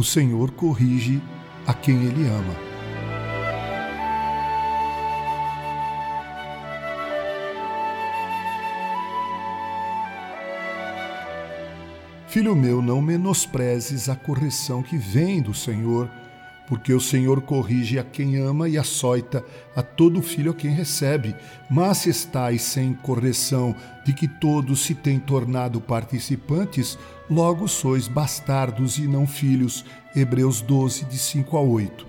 o Senhor corrige a quem ele ama. Filho meu, não menosprezes a correção que vem do Senhor, porque o Senhor corrige a quem ama e açoita a todo filho a quem recebe. Mas se estáis sem correção de que todos se têm tornado participantes, logo sois bastardos e não filhos. Hebreus 12, de 5 a 8.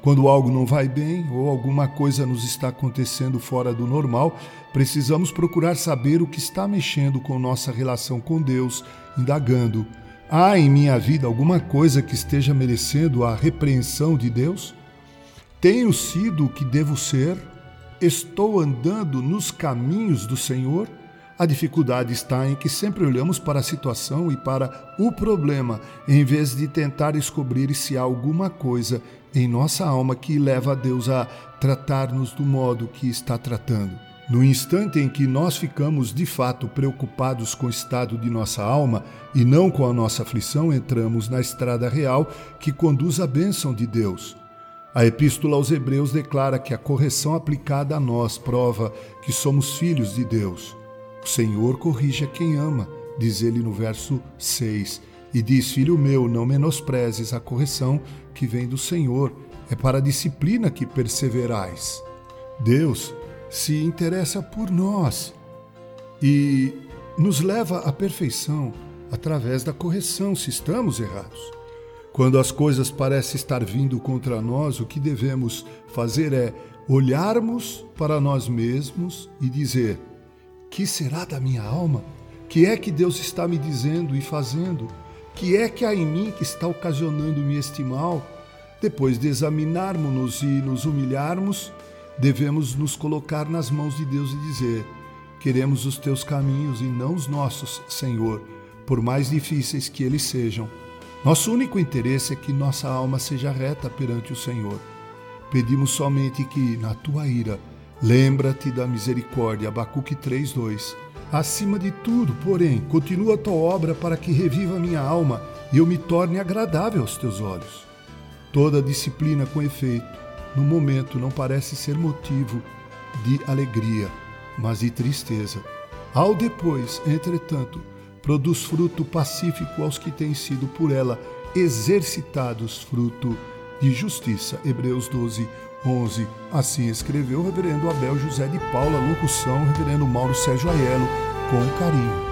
Quando algo não vai bem ou alguma coisa nos está acontecendo fora do normal, precisamos procurar saber o que está mexendo com nossa relação com Deus, indagando Há em minha vida alguma coisa que esteja merecendo a repreensão de Deus? Tenho sido o que devo ser? Estou andando nos caminhos do Senhor? A dificuldade está em que sempre olhamos para a situação e para o problema, em vez de tentar descobrir se há alguma coisa em nossa alma que leva a Deus a tratar-nos do modo que está tratando. No instante em que nós ficamos de fato preocupados com o estado de nossa alma e não com a nossa aflição, entramos na estrada real que conduz à bênção de Deus. A Epístola aos Hebreus declara que a correção aplicada a nós prova que somos filhos de Deus. O Senhor corrige a quem ama, diz ele no verso 6, e diz: Filho meu, não menosprezes a correção que vem do Senhor, é para a disciplina que perseverais. Deus se interessa por nós e nos leva à perfeição através da correção se estamos errados. Quando as coisas parecem estar vindo contra nós, o que devemos fazer é olharmos para nós mesmos e dizer: Que será da minha alma? Que é que Deus está me dizendo e fazendo? Que é que há em mim que está ocasionando-me este mal? Depois de examinarmos-nos e nos humilharmos, devemos nos colocar nas mãos de Deus e dizer: Queremos os teus caminhos e não os nossos, Senhor, por mais difíceis que eles sejam. Nosso único interesse é que nossa alma seja reta perante o Senhor. Pedimos somente que, na tua ira, lembra-te da misericórdia. Abacuque 3:2. Acima de tudo, porém, continua a tua obra para que reviva minha alma e eu me torne agradável aos teus olhos. Toda disciplina com efeito no momento não parece ser motivo de alegria, mas de tristeza. Ao depois, entretanto, produz fruto pacífico aos que têm sido por ela exercitados fruto de justiça. Hebreus 12, 11. Assim escreveu o reverendo Abel José de Paula, locução, reverendo Mauro Sérgio Aiello, com carinho.